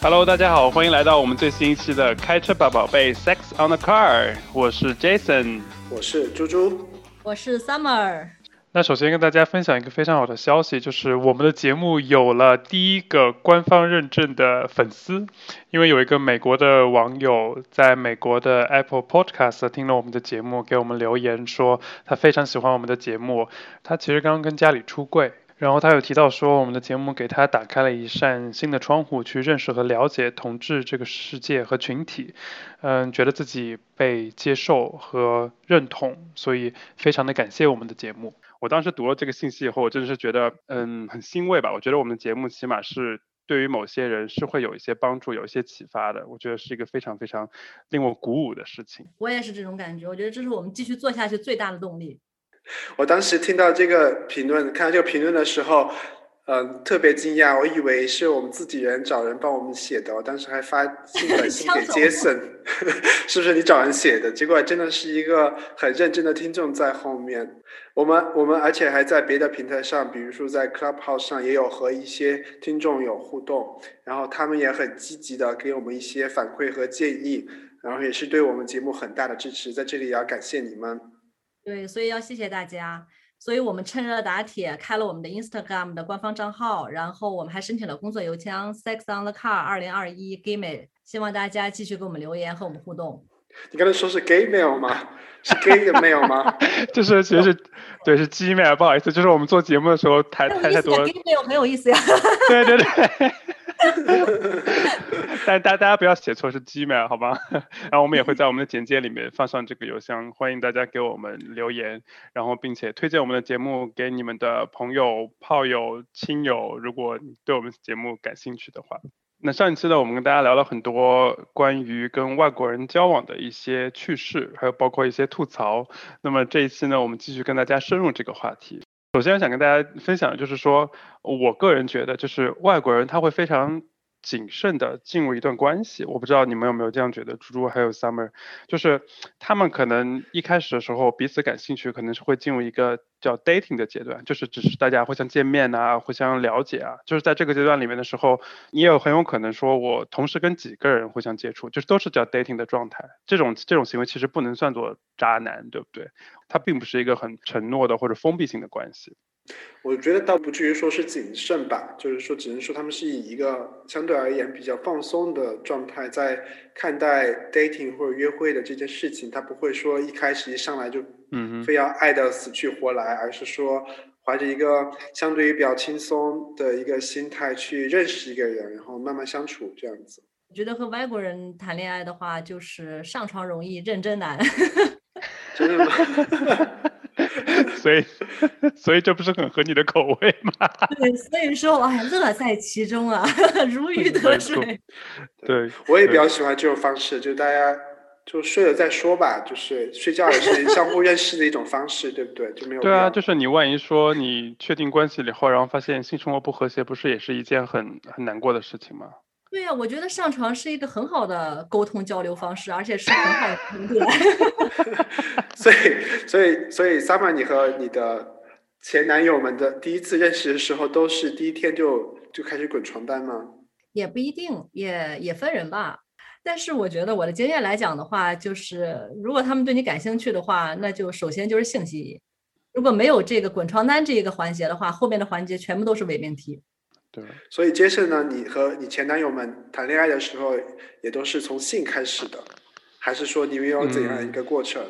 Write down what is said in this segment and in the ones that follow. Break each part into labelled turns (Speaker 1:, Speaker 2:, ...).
Speaker 1: Hello，大家好，欢迎来到我们最新一期的开车吧宝贝 Sex on the Car，我是 Jason，
Speaker 2: 我是猪猪，
Speaker 3: 我是 Summer。
Speaker 1: 那首先跟大家分享一个非常好的消息，就是我们的节目有了第一个官方认证的粉丝，因为有一个美国的网友在美国的 Apple Podcast 听了我们的节目，给我们留言说他非常喜欢我们的节目，他其实刚刚跟家里出柜。然后他有提到说，我们的节目给他打开了一扇新的窗户，去认识和了解同志这个世界和群体，嗯，觉得自己被接受和认同，所以非常的感谢我们的节目。我当时读了这个信息以后，我真的是觉得，嗯，很欣慰吧。我觉得我们的节目起码是对于某些人是会有一些帮助、有一些启发的。我觉得是一个非常非常令我鼓舞的事情。
Speaker 3: 我也是这种感觉，我觉得这是我们继续做下去最大的动力。
Speaker 2: 我当时听到这个评论，看到这个评论的时候，嗯，特别惊讶。我以为是我们自己人找人帮我们写的，我当时还发信短信给杰森，是不是你找人写的？结果真的是一个很认真的听众在后面。我们我们而且还在别的平台上，比如说在 Clubhouse 上也有和一些听众有互动，然后他们也很积极的给我们一些反馈和建议，然后也是对我们节目很大的支持。在这里也要感谢你们。
Speaker 3: 对，所以要谢谢大家。所以我们趁热打铁开了我们的 Instagram 的官方账号，然后我们还申请了工作邮箱 sex on the car 二零二一 gmail，希望大家继续给我们留言和我们互动。
Speaker 2: 你刚才说是 gmail 吗？是 gay 的 mail 吗？
Speaker 1: 就是其实是对是 gmail，不好意思，就是我们做节目的时候太太太多。
Speaker 3: gmail 很有意思呀。
Speaker 1: 对 对对。但大大家不要写错，是 Gmail 好吗？然后我们也会在我们的简介里面放上这个邮箱，欢迎大家给我们留言，然后并且推荐我们的节目给你们的朋友、炮友、亲友，如果对我们节目感兴趣的话。那上一期呢，我们跟大家聊了很多关于跟外国人交往的一些趣事，还有包括一些吐槽。那么这一期呢，我们继续跟大家深入这个话题。首先想跟大家分享的就是说，我个人觉得，就是外国人他会非常。谨慎的进入一段关系，我不知道你们有没有这样觉得，猪猪还有 Summer，就是他们可能一开始的时候彼此感兴趣，可能是会进入一个叫 dating 的阶段，就是只是大家互相见面啊，互相了解啊，就是在这个阶段里面的时候，你也很有可能说我同时跟几个人互相接触，就是都是叫 dating 的状态，这种这种行为其实不能算作渣男，对不对？它并不是一个很承诺的或者封闭性的关系。
Speaker 2: 我觉得倒不至于说是谨慎吧，就是说，只能说他们是以一个相对而言比较放松的状态在看待 dating 或者约会的这件事情。他不会说一开始一上来就，嗯，非要爱的死去活来，而是说怀着一个相对于比较轻松的一个心态去认识一个人，然后慢慢相处这样子。
Speaker 3: 我觉得和外国人谈恋爱的话，就是上床容易认真难。
Speaker 2: 真的吗？
Speaker 1: 所以，所以这不是很合你的口味吗？
Speaker 3: 对，所以说，我还，乐在其中啊，如鱼得水。
Speaker 1: 对，
Speaker 2: 我也比较喜欢这种方式，就大家就睡了再说吧，就是睡觉也是相互认识的一种方式，对不对？就没有
Speaker 1: 对啊，就是你万一说你确定关系了以后，然后发现性生活不和谐，不是也是一件很很难过的事情吗？
Speaker 3: 对呀，我觉得上床是一个很好的沟通交流方式，而且是很好的。
Speaker 2: 所以，所以，所以，Summer，你和你的前男友们的第一次认识的时候，都是第一天就就开始滚床单吗？
Speaker 3: 也不一定，也也分人吧。但是我觉得我的经验来讲的话，就是如果他们对你感兴趣的话，那就首先就是性吸引。如果没有这个滚床单这一个环节的话，后面的环节全部都是伪命题。
Speaker 1: 对，
Speaker 2: 所以接着呢，你和你前男友们谈恋爱的时候，也都是从性开始的，还是说你们有怎样一个过程？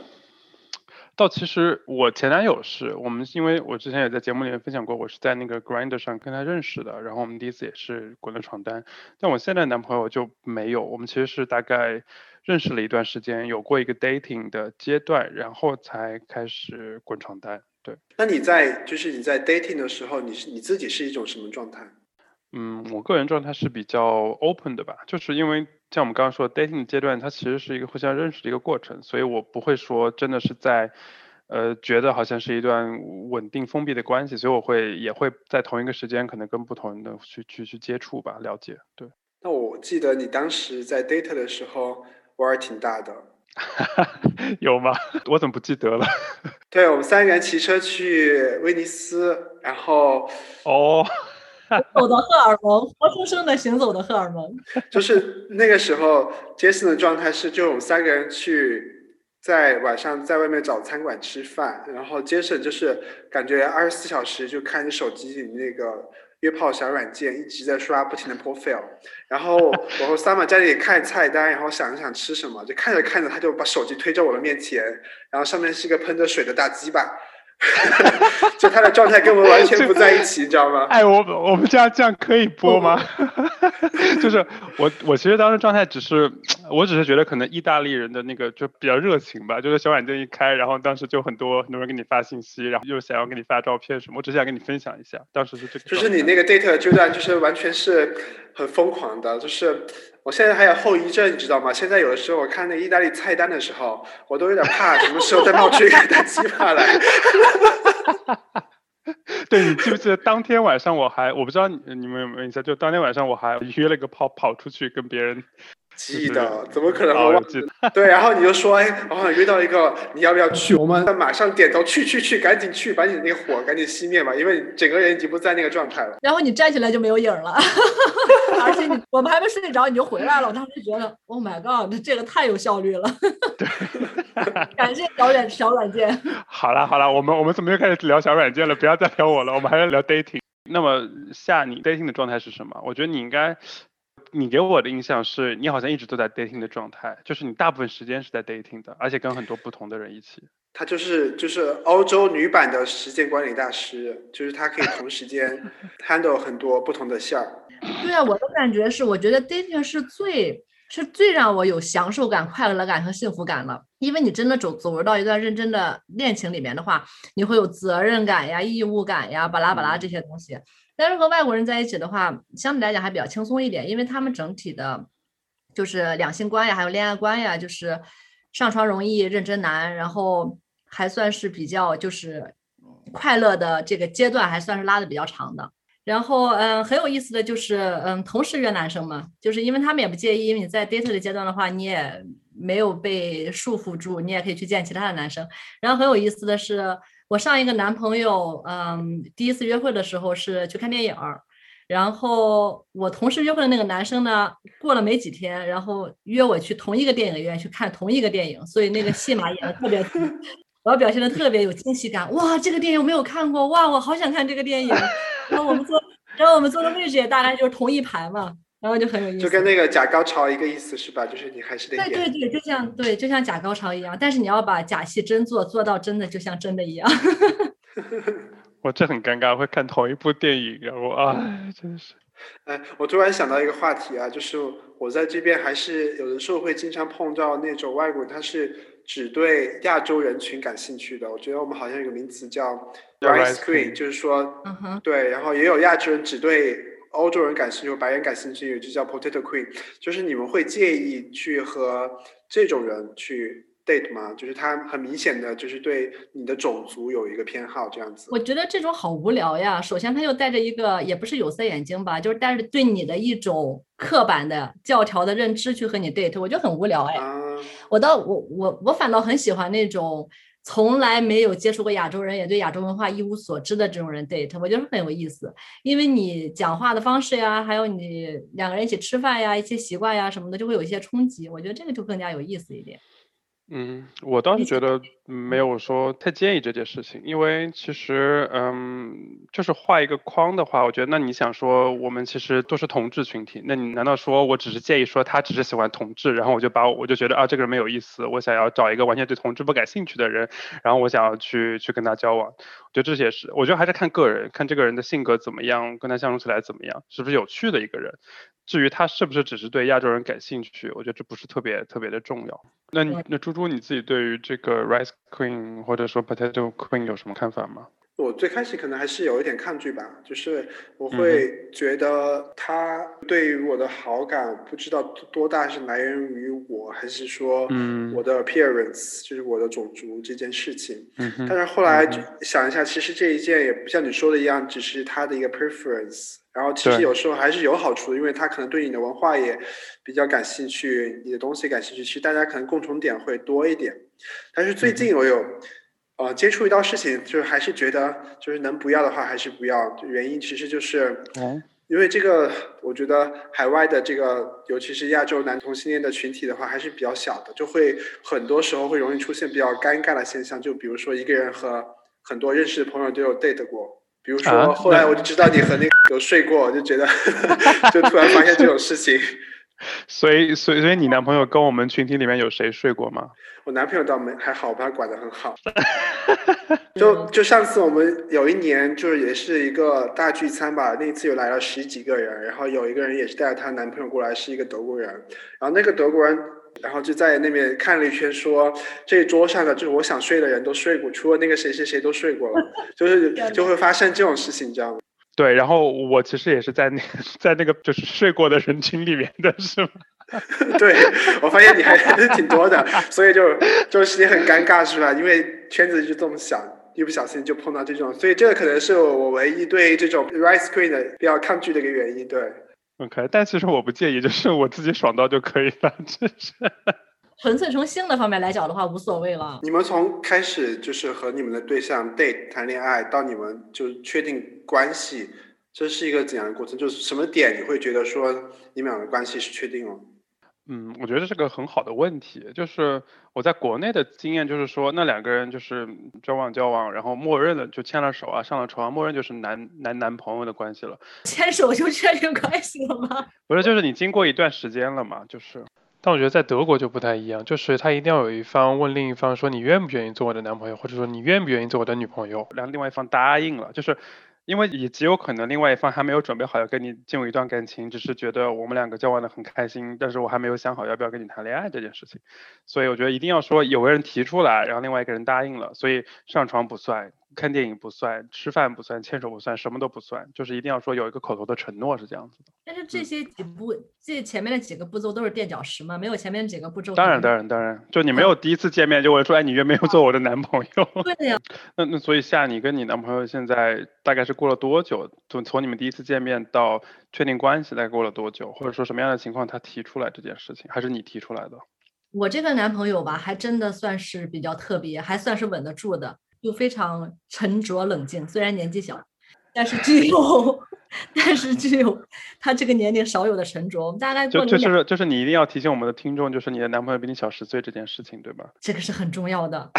Speaker 1: 到其实我前男友是我们，因为我之前也在节目里面分享过，我是在那个 Grinder 上跟他认识的，然后我们第一次也是滚了床单。但我现在男朋友就没有，我们其实是大概认识了一段时间，有过一个 dating 的阶段，然后才开始滚床单。对，
Speaker 2: 那你在就是你在 dating 的时候，你是你自己是一种什么状态？
Speaker 1: 嗯，我个人状态是比较 open 的吧，就是因为像我们刚刚说 dating 阶段，它其实是一个互相认识的一个过程，所以我不会说真的是在，呃，觉得好像是一段稳定封闭的关系，所以我会也会在同一个时间可能跟不同人的去去去接触吧，了解。对。
Speaker 2: 那我记得你当时在 date 的时候玩儿挺大的。
Speaker 1: 有吗？我怎么不记得了？
Speaker 2: 对我们三个人骑车去威尼斯，然后
Speaker 1: 哦。
Speaker 3: 走的荷尔蒙，活生生的行走的荷尔蒙。
Speaker 2: 就是那个时候，Jason 的状态是，就我们三个人去在晚上在外面找餐馆吃饭，然后 Jason 就是感觉二十四小时就看着手机里那个约炮小软件，一直在刷，不停的 profile。然后我和 Summer 在那里看菜单，然后想着想吃什么，就看着看着，他就把手机推在我的面前，然后上面是一个喷着水的大鸡巴。就他的状态跟我们完全不在一起，你知道吗？
Speaker 1: 哎，我我们这样这样可以播吗？就是我我其实当时状态只是，我只是觉得可能意大利人的那个就比较热情吧，就是小软件一开，然后当时就很多很多人给你发信息，然后又想要给你发照片什么，我只想跟你分享一下，当时是这个。
Speaker 2: 就是你那个 date 阶段，就是完全是很疯狂的，就是。我现在还有后遗症，你知道吗？现在有的时候我看那意大利菜单的时候，我都有点怕，什么时候再冒出一个大鸡巴来。
Speaker 1: 对你记不记得当天晚上我还我不知道你你们有没有印象，就当天晚上我还约了个炮跑出去跟别人。
Speaker 2: 记得，怎么可能我忘记？对，然后你就说，哎，我好像约到一个，你要不要去？我们马上点头，去去去，赶紧去，把你那个火赶紧熄灭吧，因为整个人已经不在那个状态了。
Speaker 3: 然后你站起来就没有影了，而且你我们还没睡着你就回来了，我当时就觉得，Oh my god，这这个太有效率了。
Speaker 1: 对，
Speaker 3: 感谢小软小软件。
Speaker 1: 好了好了，我们我们怎么又开始聊小软件了？不要再聊我了，我们还是聊 dating。那么夏，你 dating 的状态是什么？我觉得你应该。你给我的印象是你好像一直都在 dating 的状态，就是你大部分时间是在 dating 的，而且跟很多不同的人一起。
Speaker 2: 他就是就是欧洲女版的时间管理大师，就是他可以同时间 handle 很多不同的线儿。
Speaker 3: 对啊，我的感觉是，我觉得 dating 是最是最让我有享受感、快乐感和幸福感了。因为你真的走走入到一段认真的恋情里面的话，你会有责任感呀、义务感呀、巴拉巴拉这些东西。但是和外国人在一起的话，相对来讲还比较轻松一点，因为他们整体的，就是两性观呀，还有恋爱观呀，就是上床容易认真难，然后还算是比较就是快乐的这个阶段还算是拉的比较长的。然后嗯，很有意思的就是嗯，同时约男生嘛，就是因为他们也不介意，因为你在 date 的阶段的话，你也没有被束缚住，你也可以去见其他的男生。然后很有意思的是。我上一个男朋友，嗯，第一次约会的时候是去看电影儿，然后我同事约会的那个男生呢，过了没几天，然后约我去同一个电影院去看同一个电影，所以那个戏码演的特别，我要表现的特别有惊喜感。哇，这个电影我没有看过，哇，我好想看这个电影。然后我们坐，然后我们坐的位置也大概就是同一排嘛。然后就很有意思，
Speaker 2: 就跟那个假高潮一个意思是吧？就是你还是得
Speaker 3: 对对对，就像对，就像假高潮一样，但是你要把假戏真做，做到真的就像真的一样。
Speaker 1: 我这很尴尬，会看同一部电影，然后啊，真的是。
Speaker 2: 哎，我突然想到一个话题啊，就是我在这边还是有的时候会经常碰到那种外国人，他是只对亚洲人群感兴趣的。我觉得我们好像有个名词叫 rice queen，就是说，
Speaker 3: 嗯哼，
Speaker 2: 对，然后也有亚洲人只对。欧洲人感兴趣，白人感兴趣，就叫 Potato Queen。就是你们会介意去和这种人去 date 吗？就是他很明显的就是对你的种族有一个偏好，这样子。
Speaker 3: 我觉得这种好无聊呀。首先，他又带着一个也不是有色眼镜吧，就是带着对你的一种刻板的教条的认知去和你 date，我觉得很无聊哎。我倒我我我反倒很喜欢那种。从来没有接触过亚洲人，也对亚洲文化一无所知的这种人 date，我觉得很有意思，因为你讲话的方式呀，还有你两个人一起吃饭呀，一些习惯呀什么的，就会有一些冲击，我觉得这个就更加有意思一点。
Speaker 1: 嗯，我倒是觉得没有说太介意这件事情，因为其实，嗯，就是画一个框的话，我觉得那你想说我们其实都是同志群体，那你难道说我只是介意说他只是喜欢同志，然后我就把我就觉得啊这个人没有意思，我想要找一个完全对同志不感兴趣的人，然后我想要去去跟他交往，我觉得这些是，我觉得还是看个人，看这个人的性格怎么样，跟他相处起来怎么样，是不是有趣的一个人。至于他是不是只是对亚洲人感兴趣，我觉得这不是特别特别的重要。那你那猪猪你自己对于这个 rice queen 或者说 potato queen 有什么看法吗？
Speaker 2: 我最开始可能还是有一点抗拒吧，就是我会觉得他对于我的好感不知道多大是来源于我还是说我的 appearance 就是我的种族这件事情。但是后来想一下，其实这一件也不像你说的一样，只是他的一个 preference。然后其实有时候还是有好处的，因为他可能对你的文化也比较感兴趣，你的东西感兴趣，其实大家可能共同点会多一点。但是最近我有呃，接触一道事情，就是还是觉得就是能不要的话还是不要。原因其实就是，因为这个，我觉得海外的这个，尤其是亚洲男同性恋的群体的话，还是比较小的，就会很多时候会容易出现比较尴尬的现象。就比如说一个人和很多认识的朋友都有 date 过，比如说后来我就知道你和那个有睡过，我就觉得 就突然发现这种事情。
Speaker 1: 所以，所以，所以你男朋友跟我们群体里面有谁睡过吗？
Speaker 2: 我男朋友倒没还好，把他管得很好。就就上次我们有一年，就是也是一个大聚餐吧，那次有来了十几个人，然后有一个人也是带着她男朋友过来，是一个德国人。然后那个德国人，然后就在那边看了一圈，说这桌上的就是我想睡的人都睡过，除了那个谁谁谁都睡过了，就是 就会发生这种事情，你知道吗？
Speaker 1: 对，然后我其实也是在那 在那个就是睡过的人群里面的是吗？
Speaker 2: 对，我发现你还是挺多的，所以就就是你很尴尬是吧？因为圈子就这么小，一不小心就碰到这种，所以这个可能是我唯一对这种 rice queen 的比较抗拒的一个原因。对
Speaker 1: ，OK，但其实我不介意，就是我自己爽到就可以了，真是。
Speaker 3: 纯粹从性的方面来讲的话，无所谓了。
Speaker 2: 你们从开始就是和你们的对象 date 谈恋爱，到你们就确定关系，这是一个怎样的过程？就是什么点你会觉得说你们两个关系是确定了？
Speaker 1: 嗯，我觉得这是个很好的问题。就是我在国内的经验就是说，那两个人就是交往交往，然后默认了就牵了手啊，上了床，默认就是男男男朋友的关系了。
Speaker 3: 牵手就确定关系了吗？
Speaker 1: 不是，就是你经过一段时间了嘛，就是。但我觉得在德国就不太一样，就是他一定要有一方问另一方说你愿不愿意做我的男朋友，或者说你愿不愿意做我的女朋友，然后另外一方答应了，就是因为也极有可能另外一方还没有准备好要跟你进入一段感情，只是觉得我们两个交往的很开心，但是我还没有想好要不要跟你谈恋爱这件事情，所以我觉得一定要说有个人提出来，然后另外一个人答应了，所以上床不算。看电影不算，吃饭不算，牵手不算，什么都不算，就是一定要说有一个口头的承诺是这样子的。
Speaker 3: 但是这些几步，这前面的几个步骤都是垫脚石吗？没有前面几个步骤？
Speaker 1: 当然，当然，当然，就你没有第一次见面就会说，哎，你愿不愿意做我的男朋友？
Speaker 3: 对的呀。
Speaker 1: 那那所以夏，你跟你男朋友现在大概是过了多久？从从你们第一次见面到确定关系，大概过了多久？或者说什么样的情况他提出来这件事情，还是你提出来的？
Speaker 3: 我这个男朋友吧，还真的算是比较特别，还算是稳得住的。就非常沉着冷静，虽然年纪小，但是具有，但是具有他这个年龄少有的沉着。我们大概
Speaker 1: 就就是就是你一定要提醒我们的听众，就是你的男朋友比你小十岁这件事情，对吧？
Speaker 3: 这个是很重要的。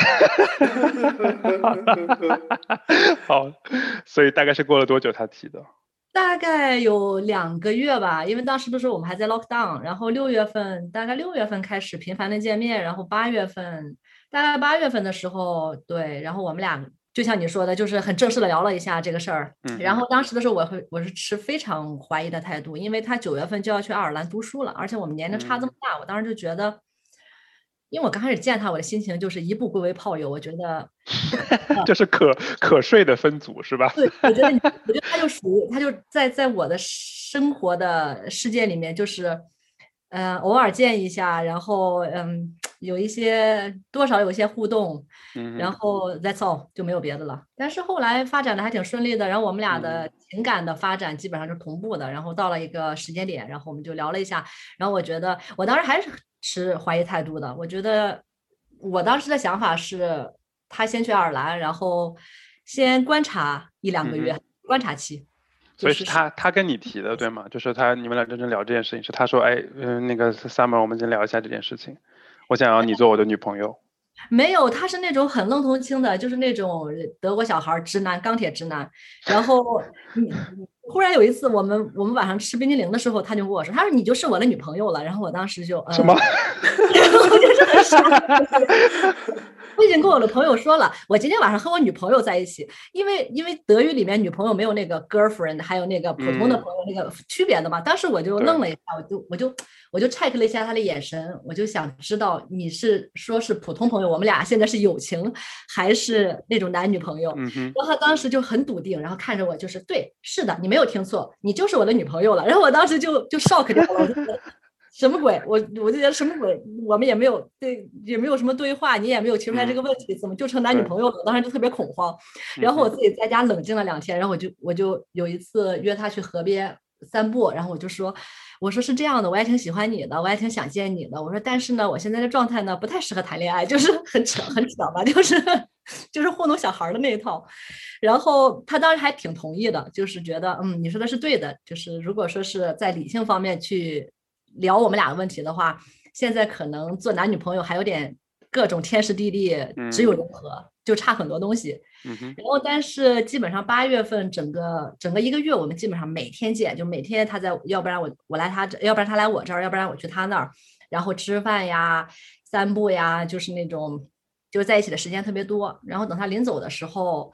Speaker 1: 好，所以大概是过了多久他提的？
Speaker 3: 大概有两个月吧，因为当时的时候我们还在 lock down，然后六月份大概六月份开始频繁的见面，然后八月份。大概八月份的时候，对，然后我们俩就像你说的，就是很正式的聊了一下这个事儿。嗯。然后当时的时候，我会我是持非常怀疑的态度，因为他九月份就要去爱尔兰读书了，而且我们年龄差这么大，我当时就觉得，因为我刚开始见他，我的心情就是一步归为炮友，我觉得
Speaker 1: 这是可可睡的分组是吧？
Speaker 3: 对，我觉得我觉得他就属于他就在在我的生活的世界里面，就是嗯偶尔见一下，然后嗯。有一些多少有些互动，然后 that's all 就没有别的了。但是后来发展的还挺顺利的，然后我们俩的情感的发展基本上是同步的。然后到了一个时间点，然后我们就聊了一下。然后我觉得我当时还是持怀疑态度的。我觉得我当时的想法是，他先去爱尔兰，然后先观察一两个月，观察期。
Speaker 1: 所以是他他跟你提的对吗？就是他你们俩真正聊这件事情，是他说，哎，嗯，那个 summer，我们先聊一下这件事情。我想要你做我的女朋友，
Speaker 3: 没有，他是那种很愣头青的，就是那种德国小孩，直男，钢铁直男。然后，忽然有一次，我们我们晚上吃冰激凌的时候，他就跟我说，他说你就是我的女朋友了。然后我当时就
Speaker 1: 什么？
Speaker 3: 我就是很傻。我已经跟我的朋友说了，我今天晚上和我女朋友在一起，因为因为德语里面女朋友没有那个 girlfriend，还有那个普通的朋友那个区别的嘛。当时我就愣了一下，我就我就。我就 check 了一下他的眼神，我就想知道你是说是普通朋友，我们俩现在是友情，还是那种男女朋友？然后他当时就很笃定，然后看着我就是对，是的，你没有听错，你就是我的女朋友了。然后我当时就就 shock 掉了，我就觉得 什么鬼？我我就觉得什么鬼？我们也没有对，也没有什么对话，你也没有提出来这个问题，怎么就成男女朋友了？当时就特别恐慌。然后我自己在家冷静了两天，然后我就我就有一次约他去河边散步，然后我就说。我说是这样的，我也挺喜欢你的，我也挺想见你的。我说，但是呢，我现在的状态呢，不太适合谈恋爱，就是很扯，很扯吧，就是 就是糊弄小孩的那一套。然后他当时还挺同意的，就是觉得嗯，你说的是对的，就是如果说是在理性方面去聊我们俩的问题的话，现在可能做男女朋友还有点各种天时地利，只有融合，就差很多东西。然后，但是基本上八月份整个整个一个月，我们基本上每天见，就每天他在，要不然我我来他这，要不然他来我这儿，要不然我去他那儿，然后吃饭呀、散步呀，就是那种就在一起的时间特别多。然后等他临走的时候，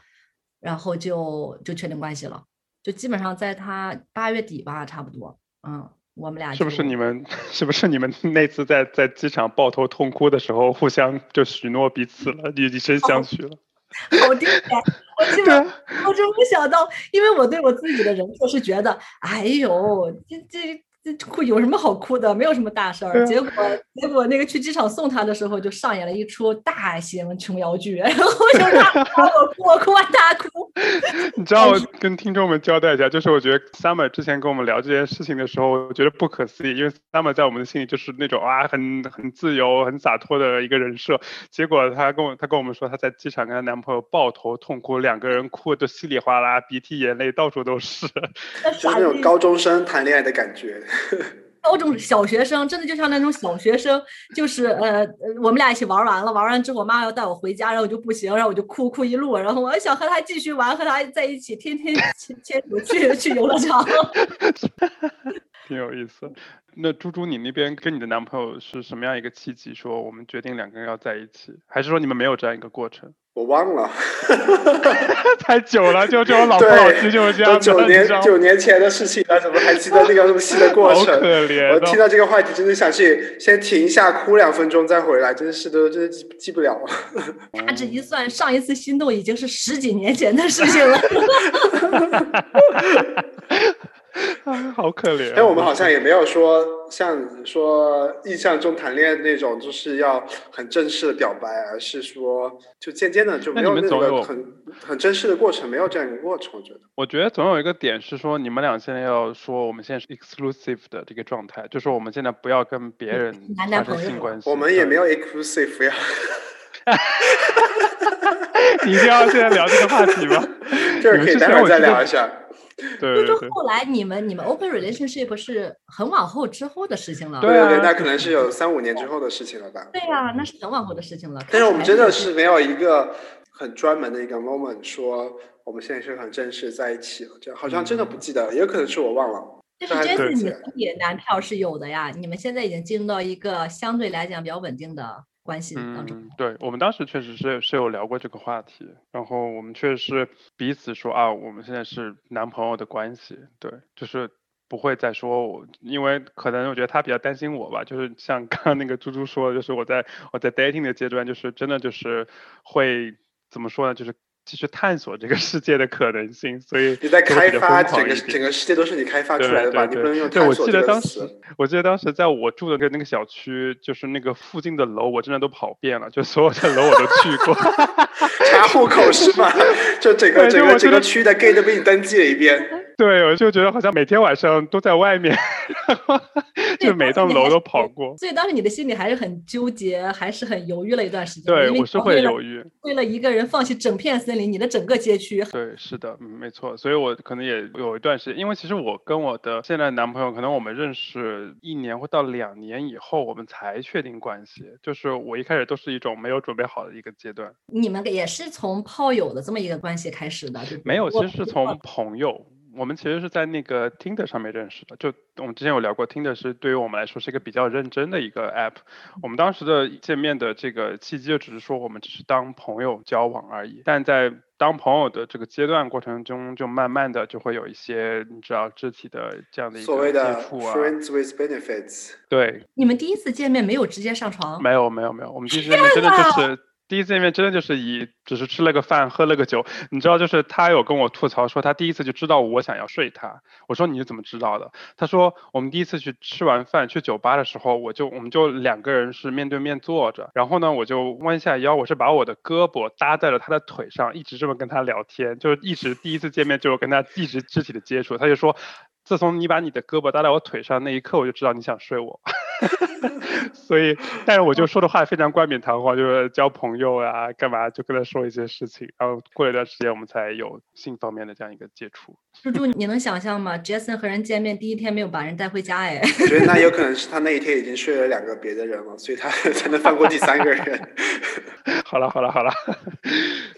Speaker 3: 然后就就确定关系了，就基本上在他八月底吧，差不多。嗯，我们俩
Speaker 1: 是不是你们 是不是你们 那次在在机场抱头痛哭的时候，互相就许诺彼此了，以身相许了？
Speaker 3: 好丢脸！我基本我真没想到，因为我对我自己的人设是觉得，哎呦，这这。哭有什么好哭的？没有什么大事儿。结果结果那个去机场送他的时候，就上演了一出大型琼瑶剧，然后就让 我哭，我哭完大哭。
Speaker 1: 你知道，跟听众们交代一下，就是我觉得 Summer 之前跟我们聊这件事情的时候，我觉得不可思议，因为 Summer 在我们的心里就是那种啊，很很自由、很洒脱的一个人设。结果她跟我她跟我们说，她在机场跟她男朋友抱头痛哭，两个人哭的稀里哗啦，鼻涕眼泪到处都是，
Speaker 2: 就是那种高中生谈恋爱的感觉。
Speaker 3: 高中小学生真的就像那种小学生，就是呃，我们俩一起玩完了，玩完之后我妈要带我回家，然后我就不行，然后我就哭哭一路，然后我还想和他继续玩，和他在一起，天天牵牵手去去游乐场，
Speaker 1: 挺有意思。那猪猪，你那边跟你的男朋友是什么样一个契机，说我们决定两个人要在一起，还是说你们没有这样一个过程？
Speaker 2: 我忘了，
Speaker 1: 太久了，就这种老夫老妻就是这样。
Speaker 2: 九年九年前的事情了，怎么还记得那个那么细的过程？
Speaker 1: 可怜。
Speaker 2: 我听到这个话题，真的想去先停一下，哭两分钟再回来，真是的，真的记记不了了。
Speaker 3: 他这一算，上一次心动已经是十几年前的事情了。
Speaker 1: 好可怜！
Speaker 2: 但，我们好像也没有说像说印象中谈恋爱那种，就是要很正式的表白，而是说就渐渐的就没有那个很很正式的过程，没有这样一个过程。我觉得，
Speaker 1: 我觉得总有一个点是说，你们俩现在要说我们现在是 exclusive 的这个状态，就是我们现在不要跟别人发生性关系。
Speaker 2: 我们也没有 exclusive 呀。
Speaker 1: 你一定要现在聊这个话题吗？
Speaker 2: 就是可以待会儿再聊一下。
Speaker 1: 对，就
Speaker 3: 是后来你们你们 open relationship 是很往后之后的事情了。
Speaker 2: 对对，那可能是有三五年之后的事情了吧？
Speaker 3: 对呀，那是很往后的事情了。
Speaker 2: 但是我们真的是没有一个很专门的一个 moment 说我们现在是很正式在一起了，这样好像真的不记得，也有可能是我忘了。
Speaker 3: 就是 Jason，你和你男票是有的呀，你们现在已经进入到一个相对来讲比较稳定的。关系当中，
Speaker 1: 对我们当时确实是是有聊过这个话题，然后我们确实是彼此说啊，我们现在是男朋友的关系，对，就是不会再说我，因为可能我觉得他比较担心我吧，就是像刚刚那个猪猪说的，就是我在我在 dating 的阶段，就是真的就是会怎么说呢，就是。继续探索这个世界的可能性，所以
Speaker 2: 你在开发整个整个世界都是你开发出来的吧？你不能用探
Speaker 1: 索这个词。我记得当时在我住的那那个小区，就是那个附近的楼，我真的都跑遍了，就所有的楼我都去过。
Speaker 2: 查户口是吗？就整个整个整个区的 gay 都被你登记了一遍。
Speaker 1: 对，我就觉得好像每天晚上都在外面，就每栋楼都跑过。
Speaker 3: 所以当时你的心里还是很纠结，还是很犹豫了一段时间。
Speaker 1: 对，我是会犹豫。
Speaker 3: 为了一个人放弃整片森林，你的整个街区。
Speaker 1: 对，是的，没错。所以我可能也有一段时间，因为其实我跟我的现在男朋友，可能我们认识一年或到两年以后，我们才确定关系。就是我一开始都是一种没有准备好的一个阶段。
Speaker 3: 你们也是从炮友的这么一个关系开始的？
Speaker 1: 没有，其实是从朋友。我们其实是在那个 Tinder 上面认识的，就我们之前有聊过，Tinder 是对于我们来说是一个比较认真的一个 app。我们当时的见面的这个契机就只是说我们只是当朋友交往而已，但在当朋友的这个阶段过程中，就慢慢的就会有一些你知道肢体的这样的一个接触啊。
Speaker 2: Friends with benefits。
Speaker 1: 对。
Speaker 3: 你们第一次见面没有直接上床？
Speaker 1: 没有没有没有，我们第一次见面真的就是。第一次见面真的就是以只是吃了个饭喝了个酒，你知道，就是他有跟我吐槽说他第一次就知道我想要睡他。我说你是怎么知道的？他说我们第一次去吃完饭去酒吧的时候，我就我们就两个人是面对面坐着，然后呢我就弯下腰，我是把我的胳膊搭在了他的腿上，一直这么跟他聊天，就是一直第一次见面就跟他一直肢体的接触。他就说，自从你把你的胳膊搭在我腿上那一刻，我就知道你想睡我。所以，但是我就说的话非常冠冕堂皇，就是交朋友啊，干嘛就跟他说一些事情，然后过了一段时间，我们才有性方面的这样一个接触。
Speaker 3: 猪猪，你能想象吗？Jason 和人见面第一天没有把人带回家，哎，
Speaker 2: 我觉得 那有可能是他那一天已经睡了两个别的人了，所以他 才能放过第三个人。
Speaker 1: 好了好了好了，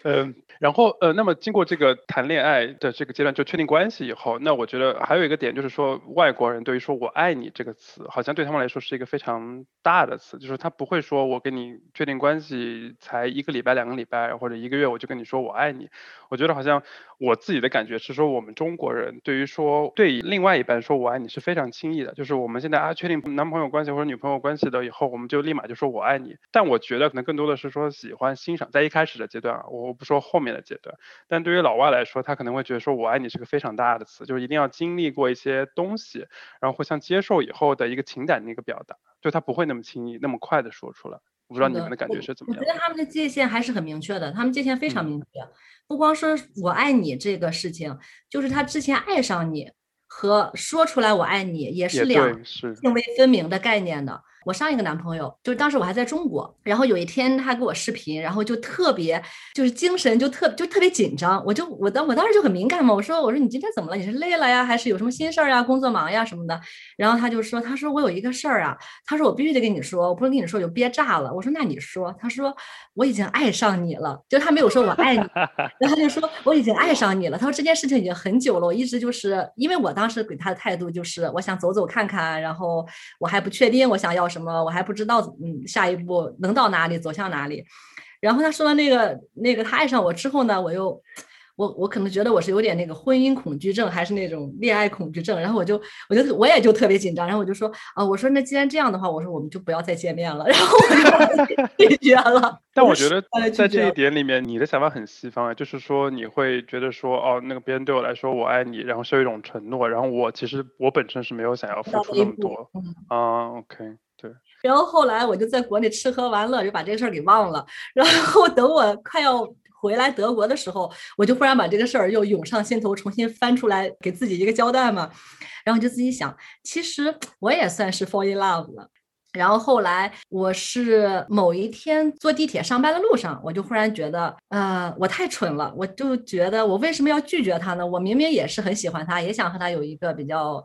Speaker 1: 嗯。然后呃，那么经过这个谈恋爱的这个阶段，就确定关系以后，那我觉得还有一个点就是说，外国人对于说我爱你这个词，好像对他们来说是一个非常大的词，就是他不会说我跟你确定关系才一个礼拜、两个礼拜或者一个月，我就跟你说我爱你。我觉得好像我自己的感觉是说，我们中国人对于说对另外一半说我爱你是非常轻易的，就是我们现在啊确定男朋友关系或者女朋友关系的以后，我们就立马就说我爱你。但我觉得可能更多的是说喜欢欣赏，在一开始的阶段啊，我不说后面的阶段。但对于老外来说，他可能会觉得说我爱你是个非常大的词，就是一定要经历过一些东西，然后互相接受以后的一个情感的一个表达，就他不会那么轻易那么快的说出来。我不知道你们的感觉是怎么样？
Speaker 3: 我觉得他们的界限还是很明确的，他们界限非常明确。不光说我爱你这个事情，就是他之前爱上你和说出来我爱你也是两泾渭分明的概念的。我上一个男朋友，就是当时我还在中国，然后有一天他给我视频，然后就特别就是精神就特就特别紧张，我就我当我当时就很敏感嘛，我说我说你今天怎么了？你是累了呀，还是有什么心事儿呀？工作忙呀什么的？然后他就说，他说我有一个事儿啊，他说我必须得跟你说，我不能跟你说就憋炸了。我说那你说，他说我已经爱上你了，就他没有说我爱你，然后他就说我已经爱上你了。他说这件事情已经很久了，我一直就是因为我当时给他的态度就是我想走走看看，然后我还不确定我想要什。什么？我还不知道，嗯，下一步能到哪里，走向哪里。然后他说的那个那个，他爱上我之后呢，我又我我可能觉得我是有点那个婚姻恐惧症，还是那种恋爱恐惧症。然后我就我就我也就特别紧张。然后我就说啊，我说那既然这样的话，我说我们就不要再见面了。然后我就拒绝了。
Speaker 1: 但我觉得在这一点里面，你的想法很西方啊，就是说你会觉得说哦，那个别人对我来说我爱你，然后是有一种承诺，然后我其实我本身是没有想要付出那么多啊。OK。
Speaker 3: 然后后来我就在国内吃喝玩乐，就把这个事儿给忘了。然后等我快要回来德国的时候，我就忽然把这个事儿又涌上心头，重新翻出来给自己一个交代嘛。然后就自己想，其实我也算是 fall in love 了。然后后来我是某一天坐地铁上班的路上，我就忽然觉得，呃，我太蠢了。我就觉得我为什么要拒绝他呢？我明明也是很喜欢他，也想和他有一个比较。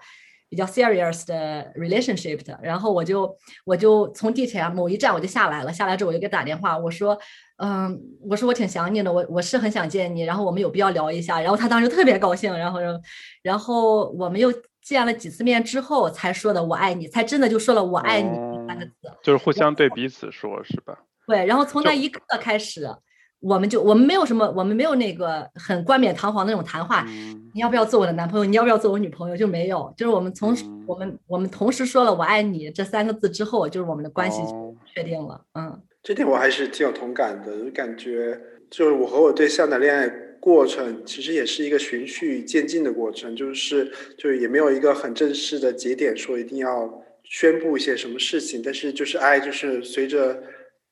Speaker 3: 比较 serious 的 relationship 的，然后我就我就从地铁某一站我就下来了，下来之后我就给打电话，我说，嗯，我说我挺想你的，我我是很想见你，然后我们有必要聊一下，然后他当时特别高兴，然后然后我们又见了几次面之后才说的我爱你，才真的就说了我爱你三个字，
Speaker 1: 就是互相对彼此说，是吧？
Speaker 3: 对，然后从那一刻开始。我们就我们没有什么，我们没有那个很冠冕堂皇的那种谈话。你要不要做我的男朋友？你要不要做我女朋友？就没有，就是我们从我们我们同时说了“我爱你”这三个字之后，就是我们的关系确定了。嗯，
Speaker 2: 这点我还是挺有同感的，感觉就是我和我对象的恋爱过程，其实也是一个循序渐进的过程，就是就是也没有一个很正式的节点说一定要宣布一些什么事情，但是就是爱就是随着。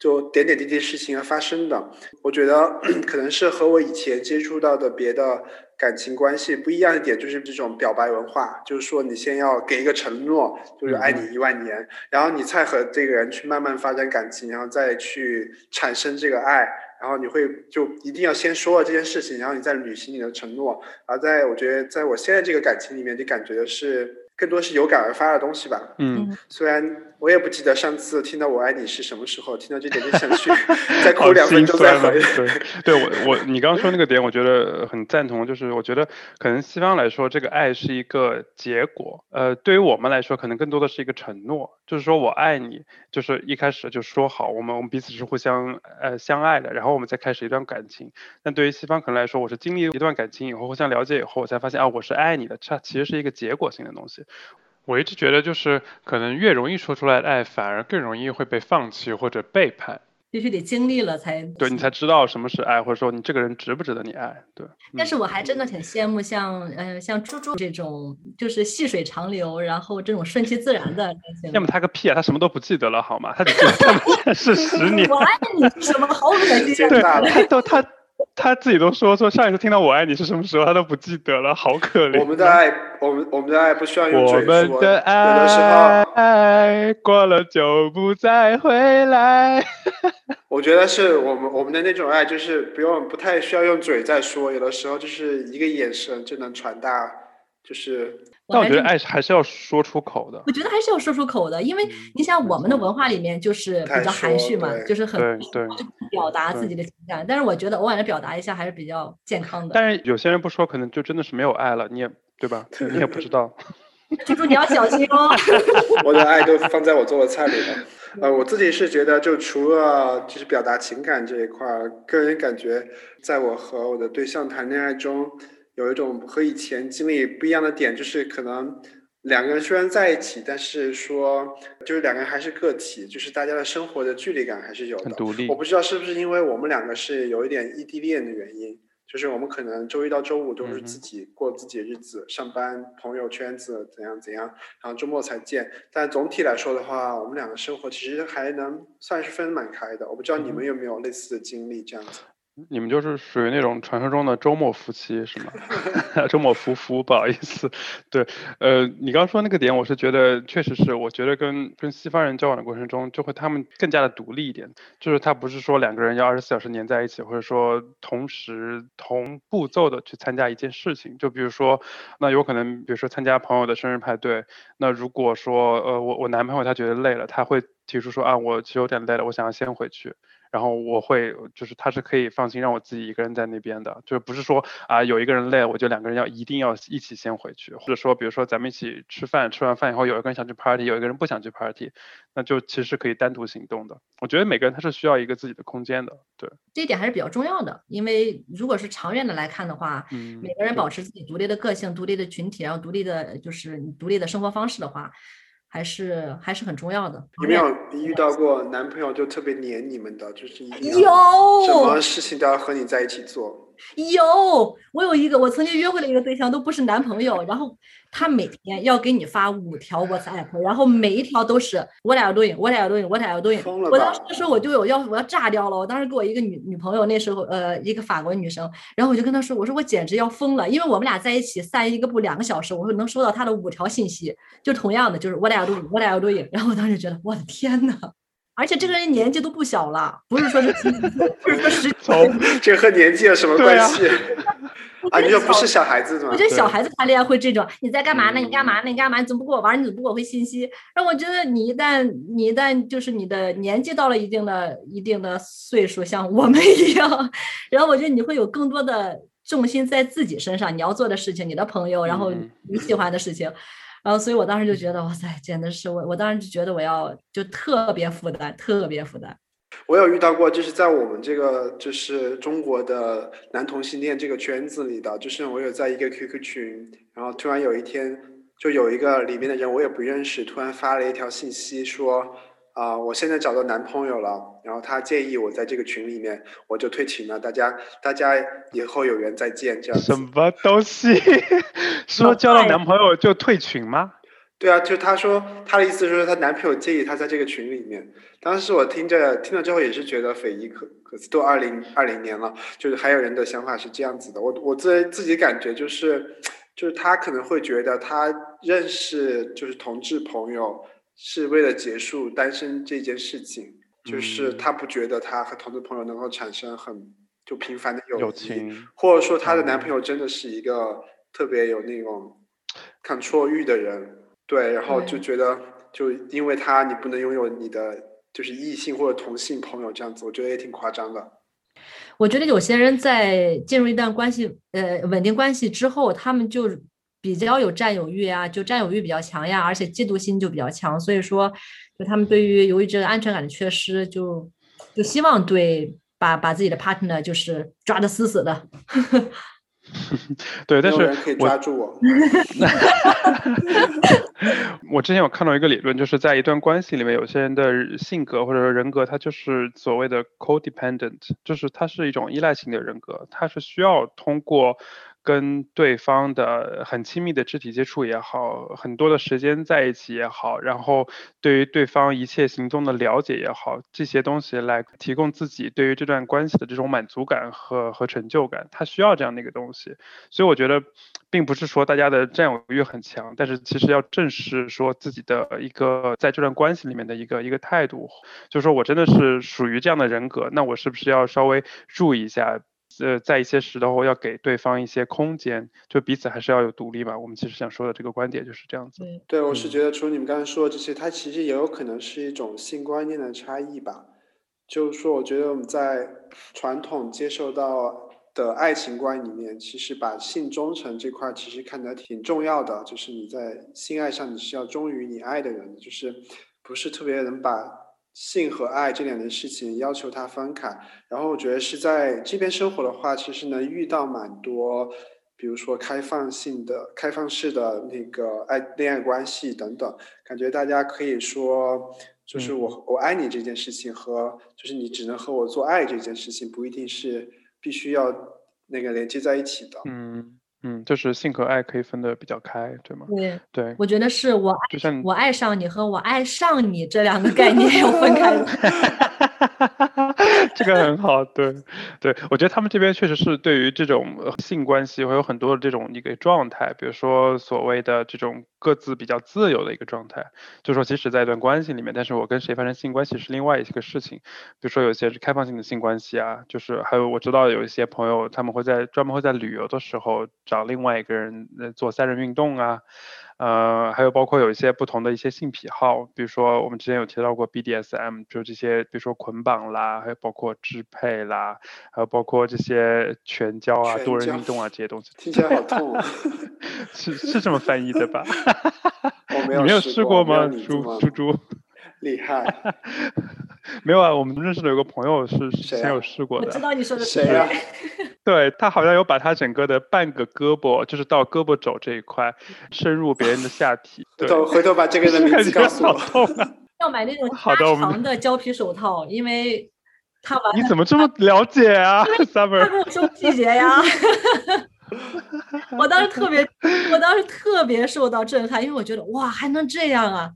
Speaker 2: 就点点滴滴事情而发生的，我觉得 可能是和我以前接触到的别的感情关系不一样的点，就是这种表白文化，就是说你先要给一个承诺，就是爱你一万年，然后你再和这个人去慢慢发展感情，然后再去产生这个爱，然后你会就一定要先说了这件事情，然后你再履行你的承诺。而在我觉得，在我现在这个感情里面，就感觉的是更多是有感而发的东西吧。
Speaker 1: 嗯，
Speaker 2: 虽然。我也不记得上次听到“我爱你”是什么时候，听到这点就想去 再哭两分钟再回。
Speaker 1: 对，对我我你刚刚说那个点，我觉得很赞同。就是我觉得可能西方来说，这个爱是一个结果，呃，对于我们来说，可能更多的是一个承诺，就是说我爱你，就是一开始就说好，我们我们彼此是互相呃相爱的，然后我们再开始一段感情。但对于西方可能来说，我是经历一段感情以后，互相了解以后，我才发现啊，我是爱你的，它其实是一个结果性的东西。我一直觉得，就是可能越容易说出来的爱，反而更容易会被放弃或者背叛。
Speaker 3: 必须得经历了才
Speaker 1: 对你才知道什么是爱，或者说你这个人值不值得你爱。对。
Speaker 3: 但是我还真的挺羡慕像呃像猪猪这种，就是细水长流，然后这种顺其自然的。
Speaker 1: 羡慕他个屁啊！他什么都不记得了好吗？他只记得他们 认识十年。
Speaker 3: 我爱你什么？好恶心！
Speaker 1: 对，他都他。他自己都说说上一次听到我爱你是什么时候，他都不记得了，好可怜。
Speaker 2: 我们的爱，我们我们的爱不需要用嘴
Speaker 1: 说。我们的爱过了就不再回来。
Speaker 2: 我觉得是我们我们的那种爱，就是不用不太需要用嘴再说，有的时候就是一个眼神就能传达，就是。
Speaker 1: 但我觉得爱还是要说出口的。
Speaker 3: 我觉得还是要说出口的，因为你想我们的文化里面就是比较含蓄嘛，就是很
Speaker 1: 对
Speaker 3: 表达自己的情感。但是我觉得偶尔的表达一下还是比较健康的。
Speaker 1: 但是有些人不说，可能就真的是没有爱了，你也对吧？你也不知道。
Speaker 3: 猪猪你要小心哦。
Speaker 2: 我的爱都放在我做的菜里了。呃，我自己是觉得，就除了就是表达情感这一块儿，个人感觉，在我和我的对象谈恋爱中。有一种和以前经历不一样的点，就是可能两个人虽然在一起，但是说就是两个人还是个体，就是大家的生活的距离感还是有的。
Speaker 1: 独立。
Speaker 2: 我不知道是不是因为我们两个是有一点异地恋的原因，就是我们可能周一到周五都是自己过自己的日子，上班、朋友圈子怎样怎样，然后周末才见。但总体来说的话，我们两个生活其实还能算是分得蛮开的。我不知道你们有没有类似的经历这样子。
Speaker 1: 你们就是属于那种传说中的周末夫妻是吗？周末夫妇，不好意思。对，呃，你刚刚说那个点，我是觉得确实是，我觉得跟跟西方人交往的过程中，就会他们更加的独立一点，就是他不是说两个人要二十四小时黏在一起，或者说同时同步骤的去参加一件事情。就比如说，那有可能，比如说参加朋友的生日派对，那如果说，呃，我我男朋友他觉得累了，他会提出说啊，我其实有点累了，我想要先回去。然后我会，就是他是可以放心让我自己一个人在那边的，就是不是说啊有一个人累，我就两个人要一定要一起先回去，或者说比如说咱们一起吃饭，吃完饭以后有一个人想去 party，有一个人不想去 party，那就其实可以单独行动的。我觉得每个人他是需要一个自己的空间的，对，
Speaker 3: 这一点还是比较重要的，因为如果是长远的来看的话，嗯，每个人保持自己独立的个性、独立的群体，然后独立的就是独立的生活方式的话。还是还是很重要的。
Speaker 2: 有没有遇到过男朋友就特别黏你们的，就是一
Speaker 3: 有
Speaker 2: 什么事情都要和你在一起做？
Speaker 3: 有，我有一个，我曾经约会的一个对象，都不是男朋友，然后他每天要给你发五条 WhatsApp，然后每一条都是 What are you doing? What are you doing? What are you doing? 我当时说我就有要我要炸掉了，我当时给我一个女女朋友，那时候呃一个法国女生，然后我就跟她说，我说我简直要疯了，因为我们俩在一起散一个步两个小时，我说能收到她的五条信息，就同样的就是 What are you doing? What are you doing? 然后我当时觉得我的天呐！而且这个人年纪都不小了，不是说是不是说十
Speaker 2: 这和年纪有什么关系？啊，你又不是小孩子吗？
Speaker 3: 我觉得小孩子谈恋爱会这种，你在干嘛呢？你干嘛呢？你干嘛？你怎么不跟我玩？你怎么不给我回信息？让我觉得你一旦你一旦就是你的年纪到了一定的一定的岁数，像我们一样，然后我觉得你会有更多的重心在自己身上，你要做的事情，你的朋友，然后你喜欢的事情。然后，所以我当时就觉得，哇塞，简直是我！我当时就觉得我要就特别负担，特别负担。
Speaker 2: 我有遇到过，就是在我们这个就是中国的男同性恋这个圈子里的，就是我有在一个 QQ 群，然后突然有一天，就有一个里面的人我也不认识，突然发了一条信息说。啊，我现在找到男朋友了，然后他建议我在这个群里面，我就退群了。大家，大家以后有缘再见，这样。
Speaker 1: 什么东西？说交到男朋友就退群吗？
Speaker 2: 对啊，就他说他的意思是说，他男朋友建议他在这个群里面。当时我听着听了之后也是觉得匪夷可可思，都二零二零年了，就是还有人的想法是这样子的。我我自自己感觉就是，就是他可能会觉得他认识就是同志朋友。是为了结束单身这件事情，就是他不觉得他和同志朋友能够产生很就频繁的友情，或者说她的男朋友真的是一个特别有那种 control 欲的人，对，然后就觉得就因为他你不能拥有你的就是异性或者同性朋友这样子，我觉得也挺夸张的。
Speaker 3: 我觉得有些人在进入一段关系呃稳定关系之后，他们就。比较有占有欲啊，就占有欲比较强呀，而且嫉妒心就比较强，所以说，就他们对于由于这个安全感的缺失，就就希望对把把自己的 partner 就是抓的死死的。
Speaker 1: 对，但是
Speaker 2: 可以抓住我。
Speaker 1: 我之前有看到一个理论，就是在一段关系里面，有些人的性格或者说人格，他就是所谓的 codependent，就是他是一种依赖性的人格，他是需要通过跟对方的很亲密的肢体接触也好，很多的时间在一起也好，然后对于对方一切行踪的了解也好，这些东西来提供自己对于这段关系的这种满足感和和成就感，他需要这样的一个东西。所以我觉得，并不是说大家的占有欲很强，但是其实要正视说自己的一个在这段关系里面的一个一个态度，就是说我真的是属于这样的人格，那我是不是要稍微注意一下？呃，在一些时候要给对方一些空间，就彼此还是要有独立吧。我们其实想说的这个观点就是这样子。
Speaker 2: 对，我是觉得除了你们刚才说的这些，它其实也有可能是一种性观念的差异吧。就是说，我觉得我们在传统接受到的爱情观里面，其实把性忠诚这块其实看得挺重要的。就是你在性爱上你是要忠于你爱的人，就是不是特别能把。性和爱这两件事情要求他分开，然后我觉得是在这边生活的话，其实能遇到蛮多，比如说开放性的、开放式的那个爱恋爱关系等等，感觉大家可以说，就是我我爱你这件事情和就是你只能和我做爱这件事情，不一定是必须要那个连接在一起的。
Speaker 1: 嗯。嗯，就是性和爱可以分得比较开，对吗？
Speaker 3: 对
Speaker 1: 对，
Speaker 3: 我觉得是我
Speaker 1: 就像
Speaker 3: 我爱上你和我爱上你这两个概念要分开。
Speaker 1: 这个很好，对对，我觉得他们这边确实是对于这种性关系会有很多的这种一个状态，比如说所谓的这种各自比较自由的一个状态，就是说即使在一段关系里面，但是我跟谁发生性关系是另外一个事情，比如说有些是开放性的性关系啊，就是还有我知道有一些朋友他们会在专门会在旅游的时候。找另外一个人做三人运动啊，呃，还有包括有一些不同的一些性癖好，比如说我们之前有提到过 BDSM，就这些，比如说捆绑啦，还有包括支配啦，还有包括这些拳交啊、多人运动啊这些东西，
Speaker 2: 听起来好痛，
Speaker 1: 是是这么翻译的吧？
Speaker 2: 我没有
Speaker 1: 没有试
Speaker 2: 过
Speaker 1: 吗？猪猪猪，
Speaker 2: 厉害。
Speaker 1: 没有啊，我们认识的有个朋友是之前有试过的。
Speaker 3: 我知道你说的
Speaker 2: 谁啊？
Speaker 1: 对他好像有把他整个的半个胳膊，就是到胳膊肘这一块，深入别人的下体。
Speaker 2: 回头回头把这个人的名字告诉我。
Speaker 3: 要买那种
Speaker 1: 加
Speaker 3: 长的胶皮手套，因为他玩。
Speaker 1: 你怎么这么了解啊？Summer，
Speaker 3: 他跟我说季节呀。我当时特别，我当时特别受到震撼，因为我觉得哇，还能这样啊。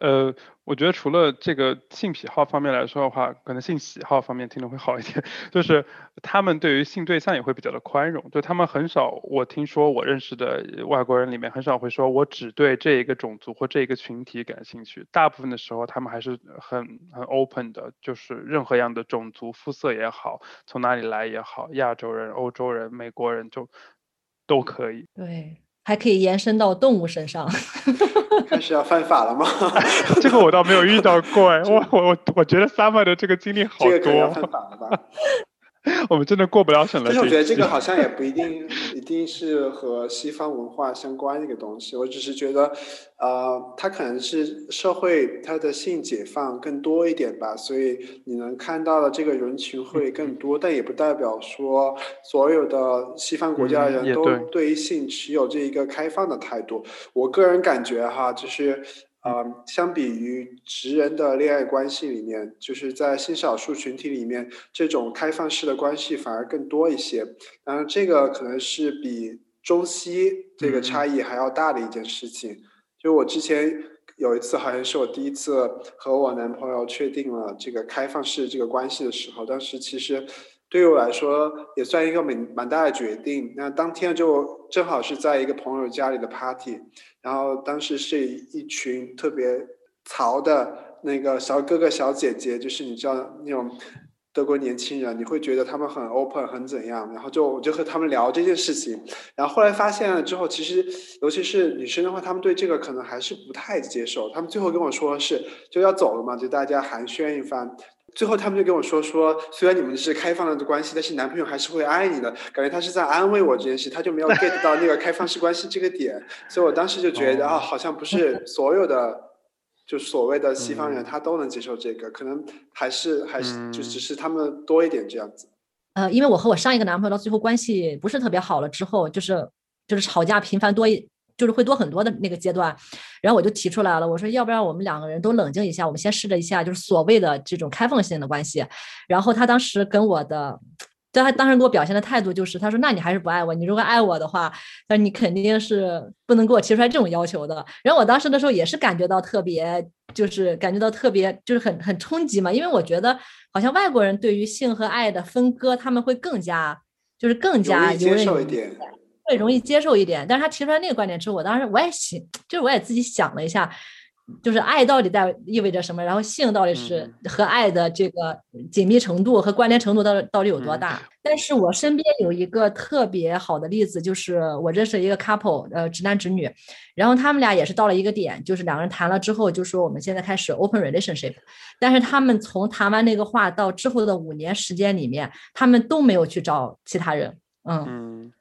Speaker 1: 呃。我觉得除了这个性癖好方面来说的话，可能性喜好方面听着会好一点。就是他们对于性对象也会比较的宽容，就他们很少，我听说我认识的外国人里面很少会说我只对这一个种族或这一个群体感兴趣。大部分的时候他们还是很很 open 的，就是任何样的种族肤色也好，从哪里来也好，亚洲人、欧洲人、美国人就都可以。
Speaker 3: 对。还可以延伸到动物身上，
Speaker 2: 开始要犯法了吗？
Speaker 1: 这个我倒没有遇到过哎，我我我我觉得 Summer 的这个经历好多。
Speaker 2: 要犯法了吧？
Speaker 1: 我们真的过不了审了。
Speaker 2: 但是我觉得这个好像也不一定一定是和西方文化相关一个东西。我只是觉得，呃，它可能是社会它的性解放更多一点吧，所以你能看到的这个人群会更多。但也不代表说所有的西方国家的人都对于性持有这一个开放的态度。我个人感觉哈，就是。啊，相比于直人的恋爱关系里面，就是在性少数群体里面，这种开放式的关系反而更多一些。当然，这个可能是比中西这个差异还要大的一件事情。就我之前有一次，好像是我第一次和我男朋友确定了这个开放式这个关系的时候，当时其实。对于我来说也算一个蛮蛮大的决定。那当天就正好是在一个朋友家里的 party，然后当时是一群特别潮的那个小哥哥小姐姐，就是你知道那种德国年轻人，你会觉得他们很 open 很怎样，然后就我就和他们聊这件事情，然后后来发现了之后，其实尤其是女生的话，他们对这个可能还是不太接受。他们最后跟我说是就要走了嘛，就大家寒暄一番。最后他们就跟我说说，虽然你们是开放的关系，但是男朋友还是会爱你的。感觉他是在安慰我这件事，他就没有 get 到那个开放式关系这个点。所以我当时就觉得啊，好像不是所有的，就所谓的西方人他都能接受这个，可能还是还是就只是他们多一点这样子。
Speaker 3: 呃，因为我和我上一个男朋友到最后关系不是特别好了之后，就是就是吵架频繁多一。就是会多很多的那个阶段，然后我就提出来了，我说要不然我们两个人都冷静一下，我们先试着一下，就是所谓的这种开放性的关系。然后他当时跟我的他当时给我表现的态度就是，他说：“那你还是不爱我？你如果爱我的话，那你肯定是不能给我提出来这种要求的。”然后我当时的时候也是感觉到特别，就是感觉到特别，就是很很冲击嘛，因为我觉得好像外国人对于性和爱的分割，他们会更加就是更加
Speaker 2: 接受一点，
Speaker 3: 会容易接受一点。但是他提出来那个观点之后，我当时我也想，就是我也自己想了一下。就是爱到底在意味着什么？然后性到底是和爱的这个紧密程度和关联程度到到底有多大？但是我身边有一个特别好的例子，就是我认识一个 couple，呃，直男直女，然后他们俩也是到了一个点，就是两个人谈了之后，就说我们现在开始 open relationship，但是他们从谈完那个话到之后的五年时间里面，他们都没有去找其他人。
Speaker 1: 嗯，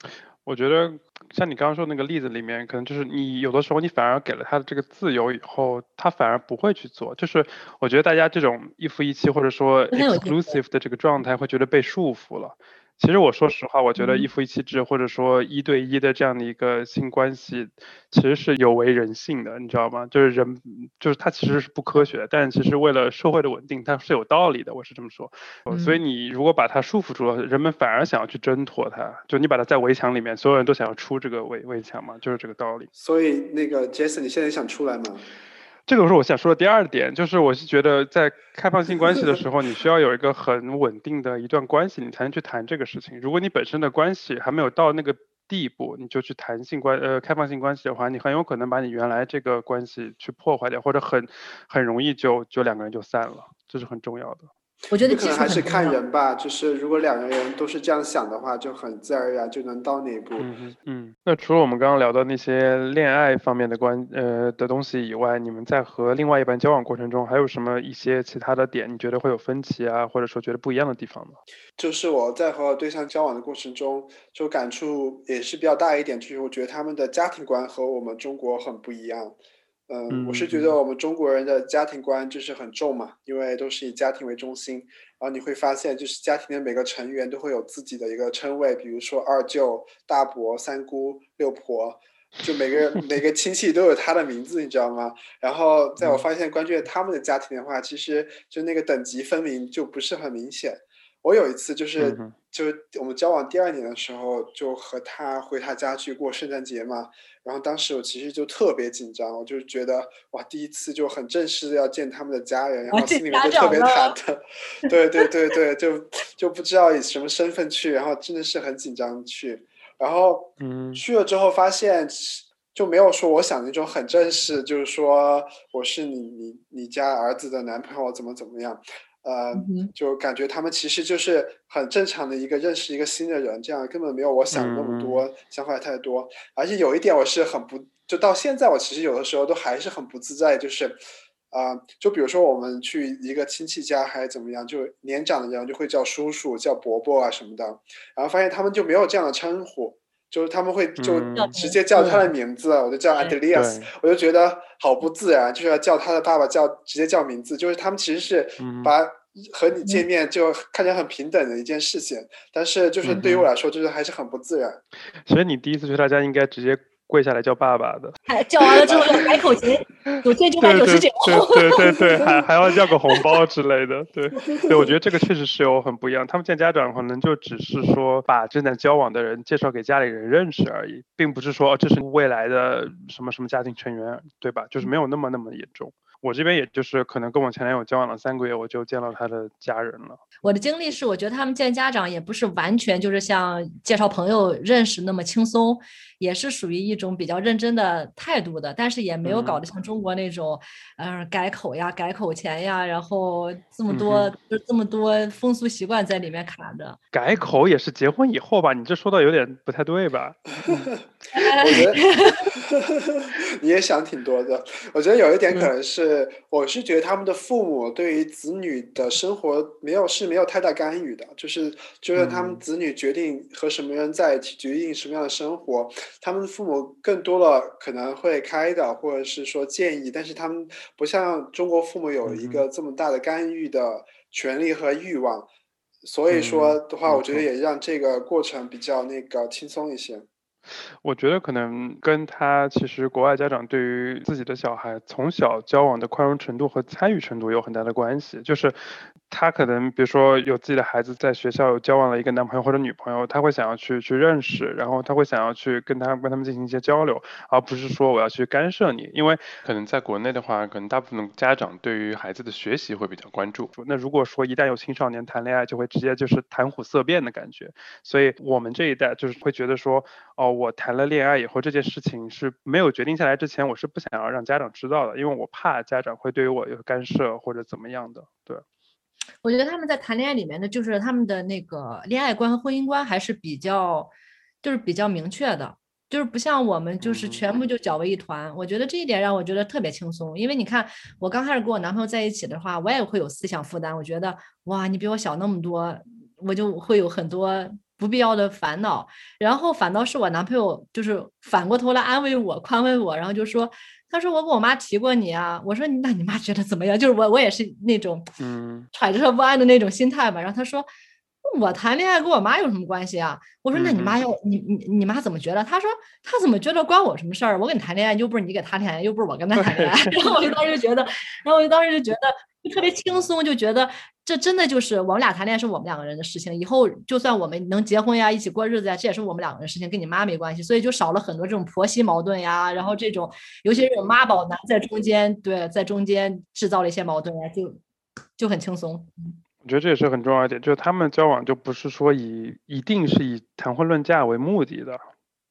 Speaker 1: 我觉得。像你刚刚说那个例子里面，可能就是你有的时候你反而给了他的这个自由以后，他反而不会去做。就是我觉得大家这种一夫一妻或者说 exclusive 的这个状态，会觉得被束缚了。其实我说实话，我觉得一夫一妻制或者说一对一的这样的一个性关系，其实是有违人性的，你知道吗？就是人，就是它其实是不科学的，但其实为了社会的稳定，它是有道理的。我是这么说。所以你如果把它束缚住了，人们反而想要去挣脱它。就你把它在围墙里面，所有人都想要出这个围围墙嘛，就是这个道理。
Speaker 2: 所以那个 Jason，你现在想出来吗？
Speaker 1: 这个是我想说的第二点，就是我是觉得在开放性关系的时候，你需要有一个很稳定的一段关系，你才能去谈这个事情。如果你本身的关系还没有到那个地步，你就去谈性关呃开放性关系的话，你很有可能把你原来这个关系去破坏掉，或者很很容易就就两个人就散了，这是很重要的。
Speaker 3: 我觉得
Speaker 2: 可能还是看人吧，就是如果两个人都是这样想的话，就很自然而然就能到那一步。
Speaker 1: 嗯嗯。那除了我们刚刚聊的那些恋爱方面的关呃的东西以外，你们在和另外一半交往过程中，还有什么一些其他的点，你觉得会有分歧啊，或者说觉得不一样的地方吗？
Speaker 2: 就是我在和对象交往的过程中，就感触也是比较大一点，就是我觉得他们的家庭观和我们中国很不一样。嗯，我是觉得我们中国人的家庭观就是很重嘛，因为都是以家庭为中心。然后你会发现，就是家庭的每个成员都会有自己的一个称谓，比如说二舅、大伯、三姑、六婆，就每个每个亲戚都有他的名字，你知道吗？然后在我发现关注他们的家庭的话，其实就那个等级分明就不是很明显。我有一次就是，就是我们交往第二年的时候，就和他回他家去过圣诞节嘛。然后当时我其实就特别紧张，我就觉得哇，第一次就很正式的要见他们的家人，然后心里面就特别忐忑。对对对对，就就不知道以什么身份去，然后真的是很紧张去。然后去了之后发现，就没有说我想那种很正式，就是说我是你你你家儿子的男朋友怎么怎么样。呃，就感觉他们其实就是很正常的一个认识一个新的人，这样根本没有我想的那么多，想法太多。而且有一点我是很不，就到现在我其实有的时候都还是很不自在，就是啊，就比如说我们去一个亲戚家还是怎么样，就年长的人就会叫叔叔、叫伯伯啊什么的，然后发现他们就没有这样的称呼，就是他们会就直接叫他的名字，我就叫 Adelias，我就觉得好不自然，就是要叫他的爸爸叫直接叫名字，就是他们其实是把。和你见面就看起来很平等的一件事情，但是就是对于我来说，就是还是很不自然。
Speaker 1: 所以你第一次去他家，应该直接跪下来叫爸爸的。
Speaker 3: 还叫完了之后要改口型，九千九百九十九。
Speaker 1: 对对对，还 还要要个红包之类的。对对，我觉得这个确实是有很不一样。他们见家长可能就只是说把正在交往的人介绍给家里人认识而已，并不是说这是未来的什么什么家庭成员，对吧？就是没有那么那么严重。我这边也就是可能跟我前男友交往了三个月，我就见到他的家人了。
Speaker 3: 我的经历是，我觉得他们见家长也不是完全就是像介绍朋友认识那么轻松，也是属于一种比较认真的态度的，但是也没有搞得像中国那种，嗯，改口呀、改口钱呀，然后这么多就这么多风俗习惯在里面卡着。
Speaker 1: 改口也是结婚以后吧？你这说的有点不太对吧？
Speaker 2: 我觉得 你也想挺多的。我觉得有一点可能是，我是觉得他们的父母对于子女的生活没有是没有太大干预的，就是就是他们子女决定和什么人在一起，决定什么样的生活，他们的父母更多了可能会开导或者是说建议，但是他们不像中国父母有一个这么大的干预的权利和欲望，所以说的话，我觉得也让这个过程比较那个轻松一些。
Speaker 1: 我觉得可能跟他其实国外家长对于自己的小孩从小交往的宽容程度和参与程度有很大的关系。就是他可能比如说有自己的孩子在学校交往了一个男朋友或者女朋友，他会想要去去认识，然后他会想要去跟他跟他们进行一些交流，而不是说我要去干涉你。因为可能在国内的话，可能大部分家长对于孩子的学习会比较关注。那如果说一旦有青少年谈恋爱，就会直接就是谈虎色变的感觉。所以我们这一代就是会觉得说，哦。我谈了恋爱以后，这件事情是没有决定下来之前，我是不想要让家长知道的，因为我怕家长会对于我有干涉或者怎么样的。对，
Speaker 3: 我觉得他们在谈恋爱里面的，就是他们的那个恋爱观和婚姻观还是比较，就是比较明确的，就是不像我们就是全部就搅为一团。我觉得这一点让我觉得特别轻松，因为你看我刚开始跟我男朋友在一起的话，我也会有思想负担，我觉得哇，你比我小那么多，我就会有很多。不必要的烦恼，然后反倒是我男朋友，就是反过头来安慰我、宽慰我，然后就说：“他说我跟我妈提过你啊。”我说：“那你妈觉得怎么样？”就是我我也是那种嗯揣着不安的那种心态吧。然后他说：“我谈恋爱跟我妈有什么关系啊？”我说：“那你妈要你你你妈怎么觉得？”他说：“他怎么觉得关我什么事儿？我跟你谈恋爱又不是你给他谈恋爱，又不是我跟他谈恋爱。”然后我就当时觉得，然后我就当时就觉得。就特别轻松，就觉得这真的就是我们俩谈恋爱是我们两个人的事情，以后就算我们能结婚呀，一起过日子呀，这也是我们两个人的事情，跟你妈没关系，所以就少了很多这种婆媳矛盾呀，然后这种尤其是这种妈宝男在中间，对，在中间制造了一些矛盾呀，就就很轻松。
Speaker 1: 我觉得这也是很重要一点，就是他们交往就不是说以一定是以谈婚论嫁为目的的。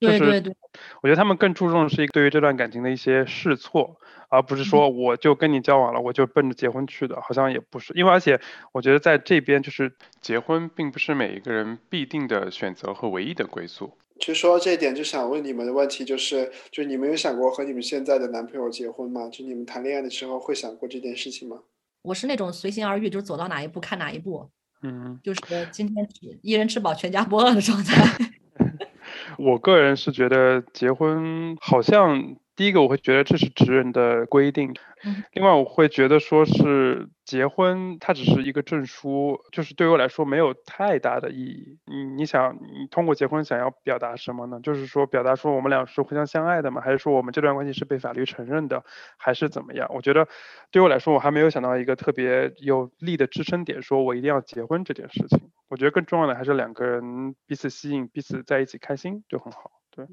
Speaker 3: 对对对，
Speaker 1: 我觉得他们更注重的是一个对于这段感情的一些试错，而不是说我就跟你交往了，我就奔着结婚去的，好像也不是。因为而且我觉得在这边就是结婚并不是每一个人必定的选择和唯一的归宿。
Speaker 2: 其实说到这一点，就想问你们的问题就是，就你们有想过和你们现在的男朋友结婚吗？就你们谈恋爱的时候会想过这件事情吗？
Speaker 3: 我是那种随心而遇，就是走到哪一步看哪一步。
Speaker 1: 嗯，
Speaker 3: 就是今天一人吃饱全家不饿的状态。
Speaker 1: 我个人是觉得结婚好像。第一个我会觉得这是职人的规定，另外我会觉得说是结婚它只是一个证书，就是对于我来说没有太大的意义。你你想你通过结婚想要表达什么呢？就是说表达说我们俩是互相相爱的吗？还是说我们这段关系是被法律承认的，还是怎么样？我觉得对我来说我还没有想到一个特别有力的支撑点，说我一定要结婚这件事情。我觉得更重要的还是两个人彼此吸引，彼此在一起开心就很好。对，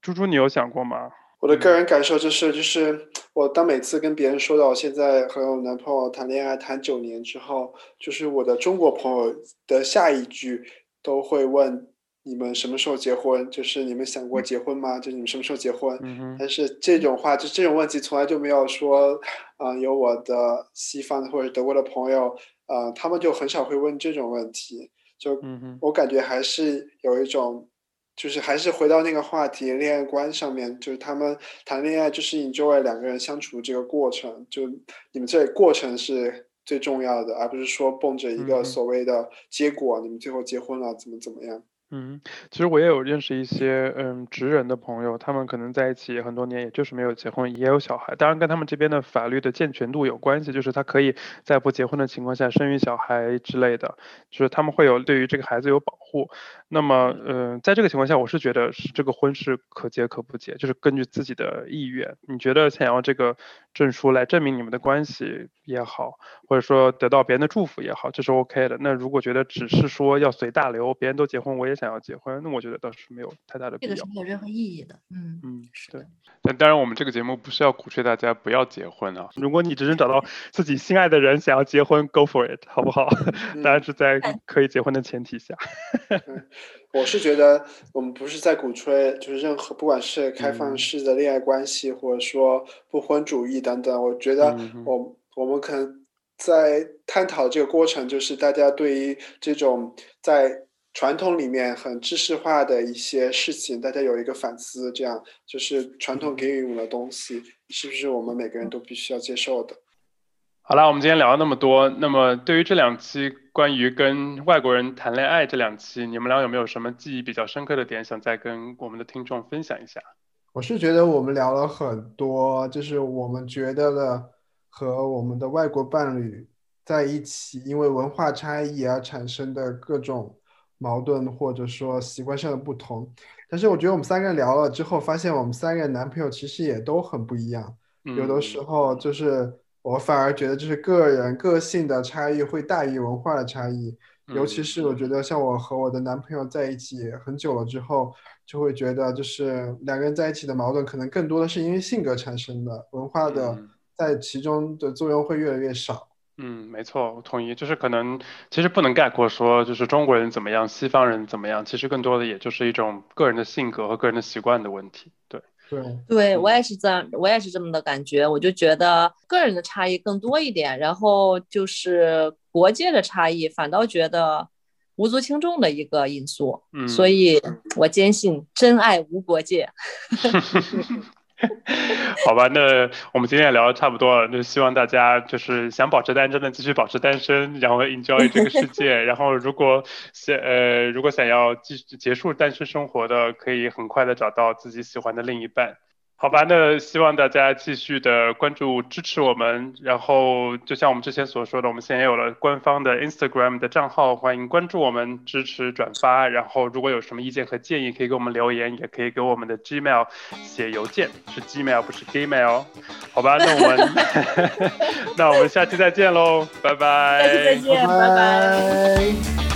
Speaker 1: 猪猪你有想过吗？
Speaker 2: 我的个人感受就是，就是我当每次跟别人说到我现在和我男朋友谈恋爱谈九年之后，就是我的中国朋友的下一句都会问你们什么时候结婚？就是你们想过结婚吗？就你们什么时候结婚？但是这种话，就这种问题从来就没有说，啊，有我的西方或者德国的朋友，啊，他们就很少会问这种问题。就我感觉还是有一种。就是还是回到那个话题，恋爱观上面，就是他们谈恋爱就是 enjoy 两个人相处这个过程，就你们这过程是最重要的，而不是说蹦着一个所谓的结果，你们最后结婚了怎么怎么样。
Speaker 1: 嗯，其实我也有认识一些嗯直人的朋友，他们可能在一起很多年，也就是没有结婚，也有小孩。当然跟他们这边的法律的健全度有关系，就是他可以在不结婚的情况下生育小孩之类的，就是他们会有对于这个孩子有保护。那么嗯，在这个情况下，我是觉得是这个婚是可结可不结，就是根据自己的意愿。你觉得想要这个证书来证明你们的关系也好，或者说得到别人的祝福也好，这是 OK 的。那如果觉得只是说要随大流，别人都结婚，我也想。想要结婚，那我觉得倒是没有太大的必要。
Speaker 3: 这个是没有任何意义的。嗯
Speaker 1: 嗯，是的。但当然，我们这个节目不是要鼓吹大家不要结婚啊。如果你只是找到自己心爱的人，想要结婚，Go for it，好不好？当然是在可以结婚的前提下。
Speaker 2: 我是觉得我们不是在鼓吹，就是任何不管是开放式的恋爱关系，或者说不婚主义等等。我觉得我我们可能在探讨这个过程，就是大家对于这种在。传统里面很知识化的一些事情，大家有一个反思，这样就是传统给予我们的东西，是不是我们每个人都必须要接受的？
Speaker 1: 好了，我们今天聊了那么多，那么对于这两期关于跟外国人谈恋爱这两期，你们俩有没有什么记忆比较深刻的点，想再跟我们的听众分享一下？
Speaker 4: 我是觉得我们聊了很多，就是我们觉得的和我们的外国伴侣在一起，因为文化差异而产生的各种。
Speaker 2: 矛盾，或者说习惯上的不同。但是我觉得我们三个人聊了之后，发现我们三个人男朋友其实也都很不一样。有的时候就是我反而觉得，就是个人个性的差异会大于文化的差异。尤其是我觉得，像我和我的男朋友在一起很久了之后，就会觉得就是两个人在一起的矛盾，可能更多的是因为性格产生的，文化的在其中的作用会越来越少。
Speaker 1: 嗯，没错，我同意。就是可能其实不能概括说，就是中国人怎么样，西方人怎么样，其实更多的也就是一种个人的性格和个人的习惯的问题。对，
Speaker 2: 对，
Speaker 3: 对我也是这样，我也是这么的感觉。我就觉得个人的差异更多一点，然后就是国界的差异，反倒觉得无足轻重的一个因素。嗯，所以我坚信真爱无国界。
Speaker 1: 好吧，那我们今天也聊的差不多了，那希望大家就是想保持单身的继续保持单身，然后 enjoy 这个世 界，然后如果想呃如果想要继续结束单身生活的，可以很快的找到自己喜欢的另一半。好吧，那希望大家继续的关注支持我们，然后就像我们之前所说的，我们现在有了官方的 Instagram 的账号，欢迎关注我们，支持转发，然后如果有什么意见和建议，可以给我们留言，也可以给我们的 Gmail 写邮件，是 Gmail 不是 Gmail。好吧，那我们 那我们下期再见喽，拜拜。
Speaker 3: 下期再见，拜拜。